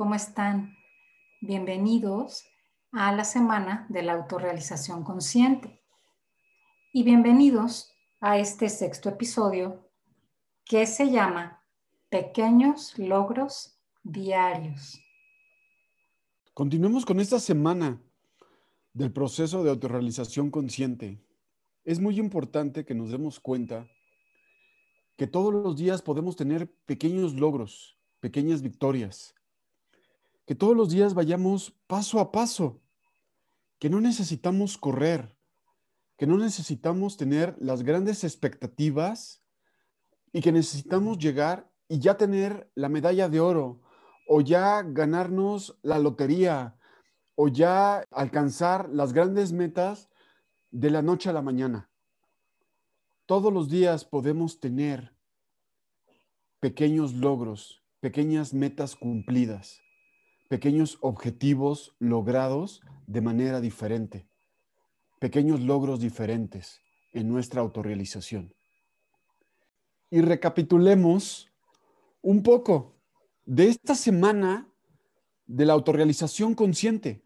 ¿cómo están? Bienvenidos a la semana de la autorrealización consciente y bienvenidos a este sexto episodio que se llama Pequeños Logros Diarios. Continuemos con esta semana del proceso de autorrealización consciente. Es muy importante que nos demos cuenta que todos los días podemos tener pequeños logros, pequeñas victorias, que todos los días vayamos paso a paso, que no necesitamos correr, que no necesitamos tener las grandes expectativas y que necesitamos llegar y ya tener la medalla de oro o ya ganarnos la lotería o ya alcanzar las grandes metas de la noche a la mañana. Todos los días podemos tener pequeños logros, pequeñas metas cumplidas, pequeños objetivos logrados de manera diferente, pequeños logros diferentes en nuestra autorrealización. Y recapitulemos un poco de esta semana de la autorrealización consciente.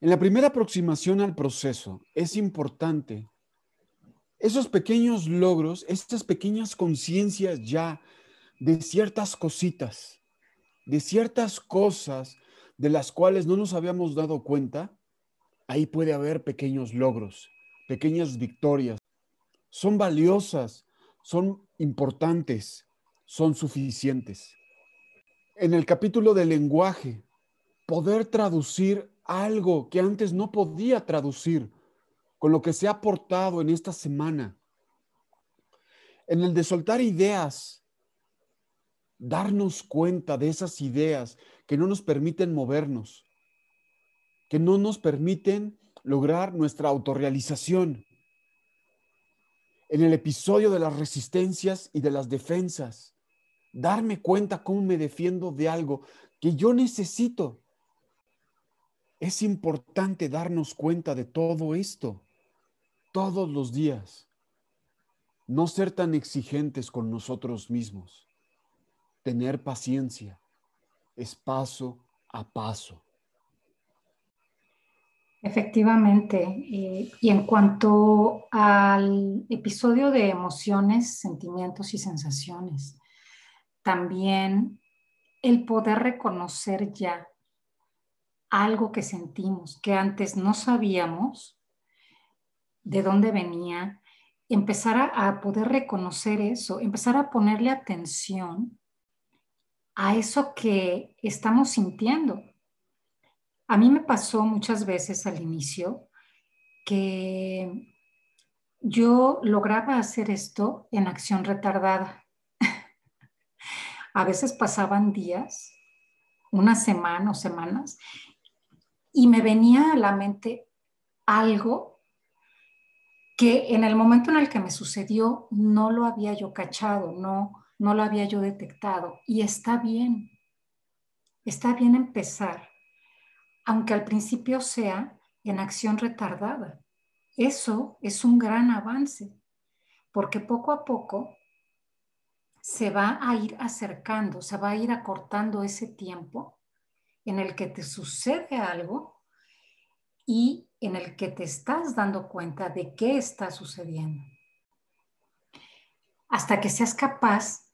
En la primera aproximación al proceso es importante esos pequeños logros, estas pequeñas conciencias ya de ciertas cositas, de ciertas cosas de las cuales no nos habíamos dado cuenta, ahí puede haber pequeños logros, pequeñas victorias. Son valiosas, son importantes, son suficientes. En el capítulo del lenguaje, poder traducir algo que antes no podía traducir con lo que se ha aportado en esta semana. En el de soltar ideas, darnos cuenta de esas ideas que no nos permiten movernos, que no nos permiten lograr nuestra autorrealización. En el episodio de las resistencias y de las defensas, darme cuenta cómo me defiendo de algo que yo necesito. Es importante darnos cuenta de todo esto todos los días. No ser tan exigentes con nosotros mismos. Tener paciencia. Es paso a paso. Efectivamente. Eh, y en cuanto al episodio de emociones, sentimientos y sensaciones, también el poder reconocer ya algo que sentimos, que antes no sabíamos, de dónde venía, empezar a, poder reconocer eso, empezar a ponerle atención a eso que estamos sintiendo. A mí me pasó muchas veces al inicio que yo lograba hacer esto en acción retardada. a veces pasaban días, una semana o semanas, y me venía a la mente algo que en el momento en el que me sucedió no lo había yo cachado, no, no lo había yo detectado. Y está bien, está bien empezar, aunque al principio sea en acción retardada. Eso es un gran avance, porque poco a poco se va a ir acercando, se va a ir acortando ese tiempo en el que te sucede algo y en el que te estás dando cuenta de qué está sucediendo. Hasta que seas capaz,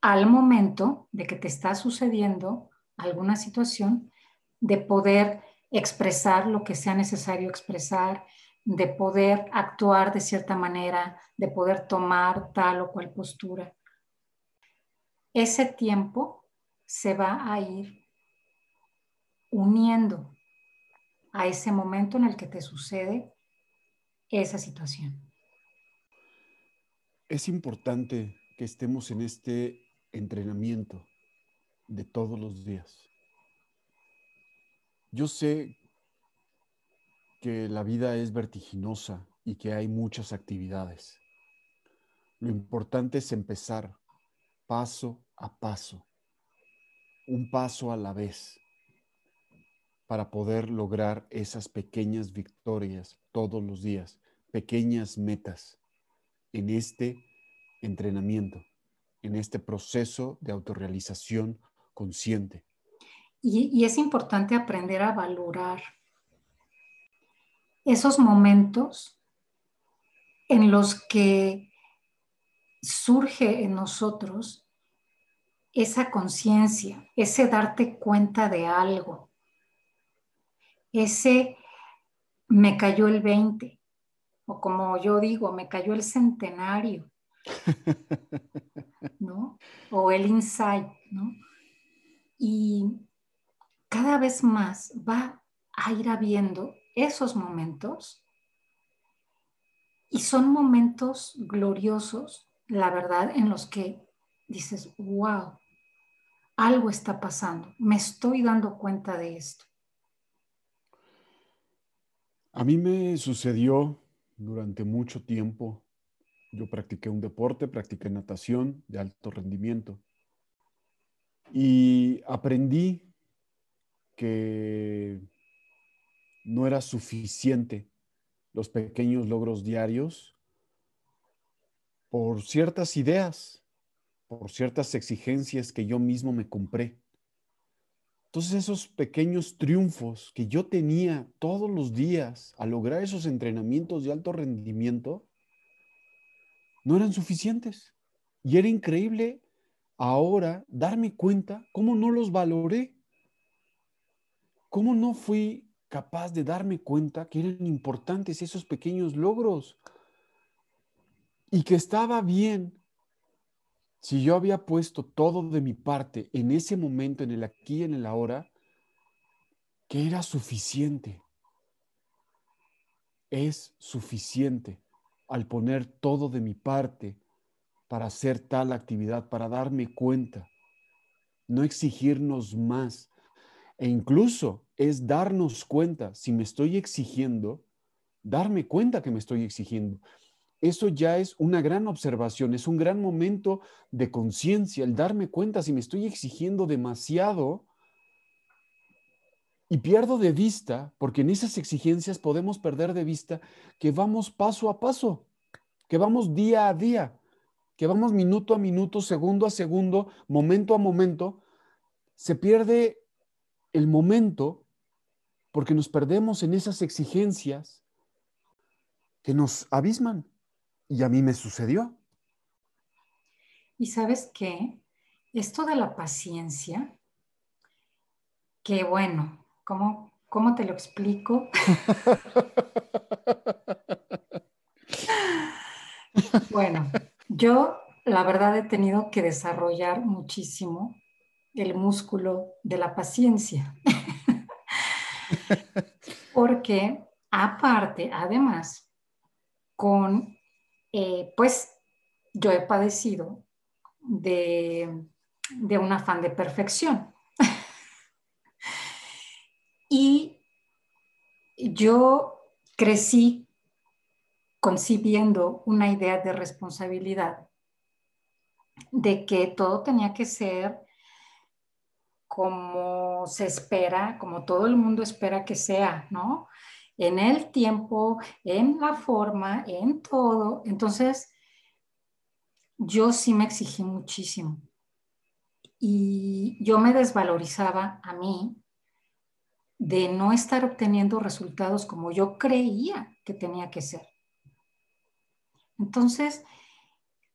al momento de que te está sucediendo alguna situación, de poder expresar lo que sea necesario expresar, de poder actuar de cierta manera, de poder tomar tal o cual postura. Ese tiempo se va a ir uniendo a ese momento en el que te sucede esa situación. Es importante que estemos en este entrenamiento de todos los días. Yo sé que la vida es vertiginosa y que hay muchas actividades. Lo importante es empezar paso a paso, un paso a la vez para poder lograr esas pequeñas victorias todos los días, pequeñas metas en este entrenamiento, en este proceso de autorrealización consciente. y, es importante aprender a valorar esos momentos en los que surge en nosotros esa conciencia, ese darte cuenta de algo, ese me cayó el 20, o como yo digo, me cayó el centenario, ¿no? O el insight, ¿no? Y cada vez más va a ir habiendo esos momentos y son momentos gloriosos, la verdad, en los que dices, wow, algo está pasando, me estoy dando cuenta de esto. A mí me sucedió durante mucho tiempo. Yo practiqué un deporte, practiqué natación de alto rendimiento y aprendí que no era suficiente los pequeños logros diarios por ciertas ideas, por ciertas exigencias que yo mismo me compré. Entonces esos pequeños triunfos que yo tenía todos los días al lograr esos entrenamientos de alto rendimiento, no eran suficientes. Y era increíble ahora darme cuenta cómo no los valoré. ¿Cómo no fui capaz de darme cuenta que eran importantes esos pequeños logros? Y que estaba bien si yo había puesto todo de mi parte en ese momento, en el aquí en el ahora, que era suficiente. Es suficiente al poner todo de mi parte para hacer tal actividad, para darme cuenta. No exigirnos más, e incluso es darnos cuenta, si me estoy exigiendo, darme cuenta que me estoy exigiendo. Eso ya es una gran observación, es un gran momento de conciencia, el darme cuenta si me estoy exigiendo demasiado y pierdo de vista, porque en esas exigencias podemos perder de vista que vamos paso a paso, que vamos día a día, que vamos minuto a minuto, segundo a segundo, momento a momento, se pierde el momento porque nos perdemos en esas exigencias que nos abisman. Y a mí me sucedió. Y sabes qué? Esto de la paciencia, que bueno, ¿cómo, cómo te lo explico? bueno, yo la verdad he tenido que desarrollar muchísimo el músculo de la paciencia. Porque aparte, además, con, eh, pues yo he padecido de, de un afán de perfección. y yo crecí concibiendo una idea de responsabilidad, de que todo tenía que ser como se espera, como todo el mundo espera que sea, ¿no? En el tiempo, en la forma, en todo. Entonces, yo sí me exigí muchísimo. Y yo me desvalorizaba a mí de no estar obteniendo resultados como yo creía que tenía que ser. Entonces,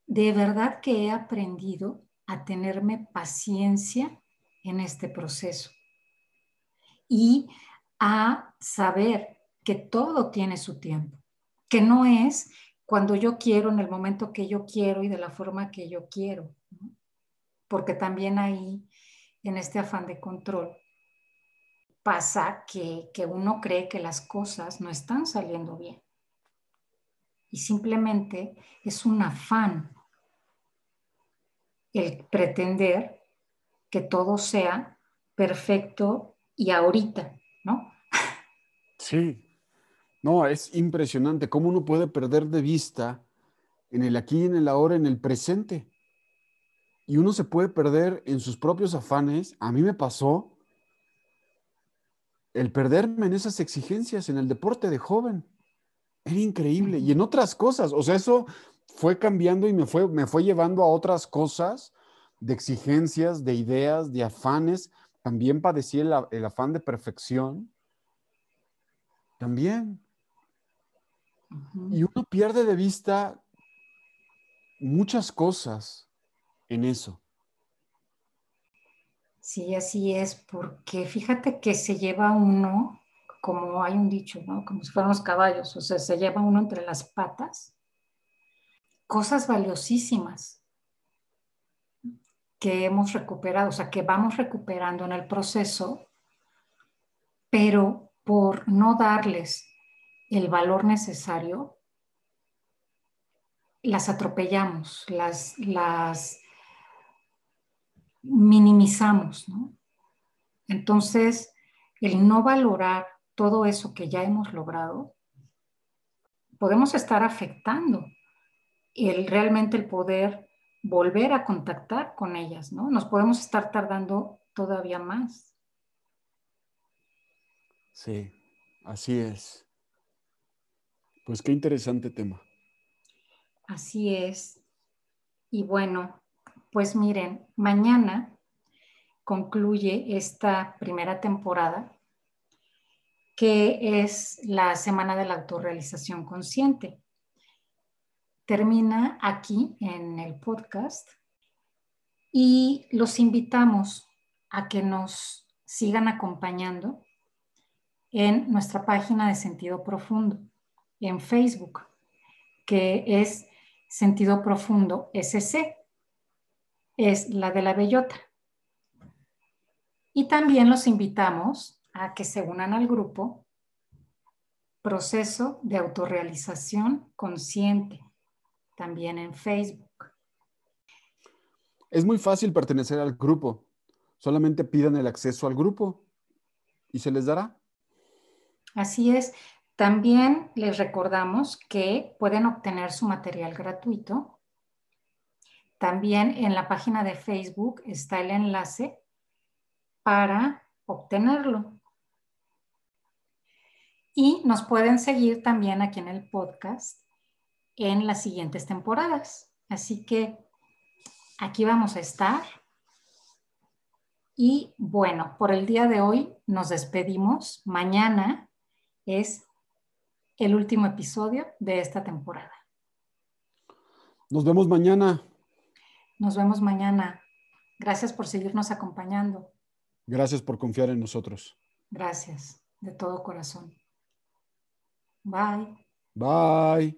de verdad que he aprendido a tenerme paciencia en este proceso y a saber que todo tiene su tiempo, que no es cuando yo quiero, en el momento que yo quiero y de la forma que yo quiero, porque también ahí, en este afán de control, pasa que, que uno cree que las cosas no están saliendo bien. Y simplemente es un afán el pretender que todo sea perfecto y ahorita, ¿no? Sí, no, es impresionante cómo uno puede perder de vista en el aquí, en el ahora, en el presente. Y uno se puede perder en sus propios afanes. A mí me pasó el perderme en esas exigencias en el deporte de joven. Era increíble. Y en otras cosas. O sea, eso fue cambiando y me fue, me fue llevando a otras cosas de exigencias, de ideas, de afanes, también padecí el, el afán de perfección, también. Y uno pierde de vista muchas cosas en eso. Sí, así es, porque fíjate que se lleva uno, como hay un dicho, ¿no? Como si fueran los caballos, o sea, se lleva uno entre las patas cosas valiosísimas que hemos recuperado, o sea, que vamos recuperando en el proceso, pero por no darles el valor necesario, las atropellamos, las, las minimizamos, ¿no? Entonces, el no valorar todo eso que ya hemos logrado, podemos estar afectando el realmente el poder volver a contactar con ellas, ¿no? Nos podemos estar tardando todavía más. Sí, así es. Pues qué interesante tema. Así es. Y bueno, pues miren, mañana concluye esta primera temporada, que es la Semana de la Autorrealización Consciente. Termina aquí en el podcast y los invitamos a que nos sigan acompañando en nuestra página de Sentido Profundo, en Facebook, que es Sentido Profundo SC es la de la bellota. Y también los invitamos a que se unan al grupo Proceso de Autorrealización Consciente, también en Facebook. Es muy fácil pertenecer al grupo. Solamente pidan el acceso al grupo y se les dará. Así es. También les recordamos que pueden obtener su material gratuito también en la página de Facebook está el enlace para obtenerlo. Y nos pueden seguir también aquí en el podcast en las siguientes temporadas. Así que aquí vamos a estar. Y bueno, por el día de hoy nos despedimos. Mañana es el último episodio de esta temporada. Nos vemos mañana. Nos vemos mañana. Gracias por seguirnos acompañando. Gracias por confiar en nosotros. Gracias, de todo corazón. Bye. Bye.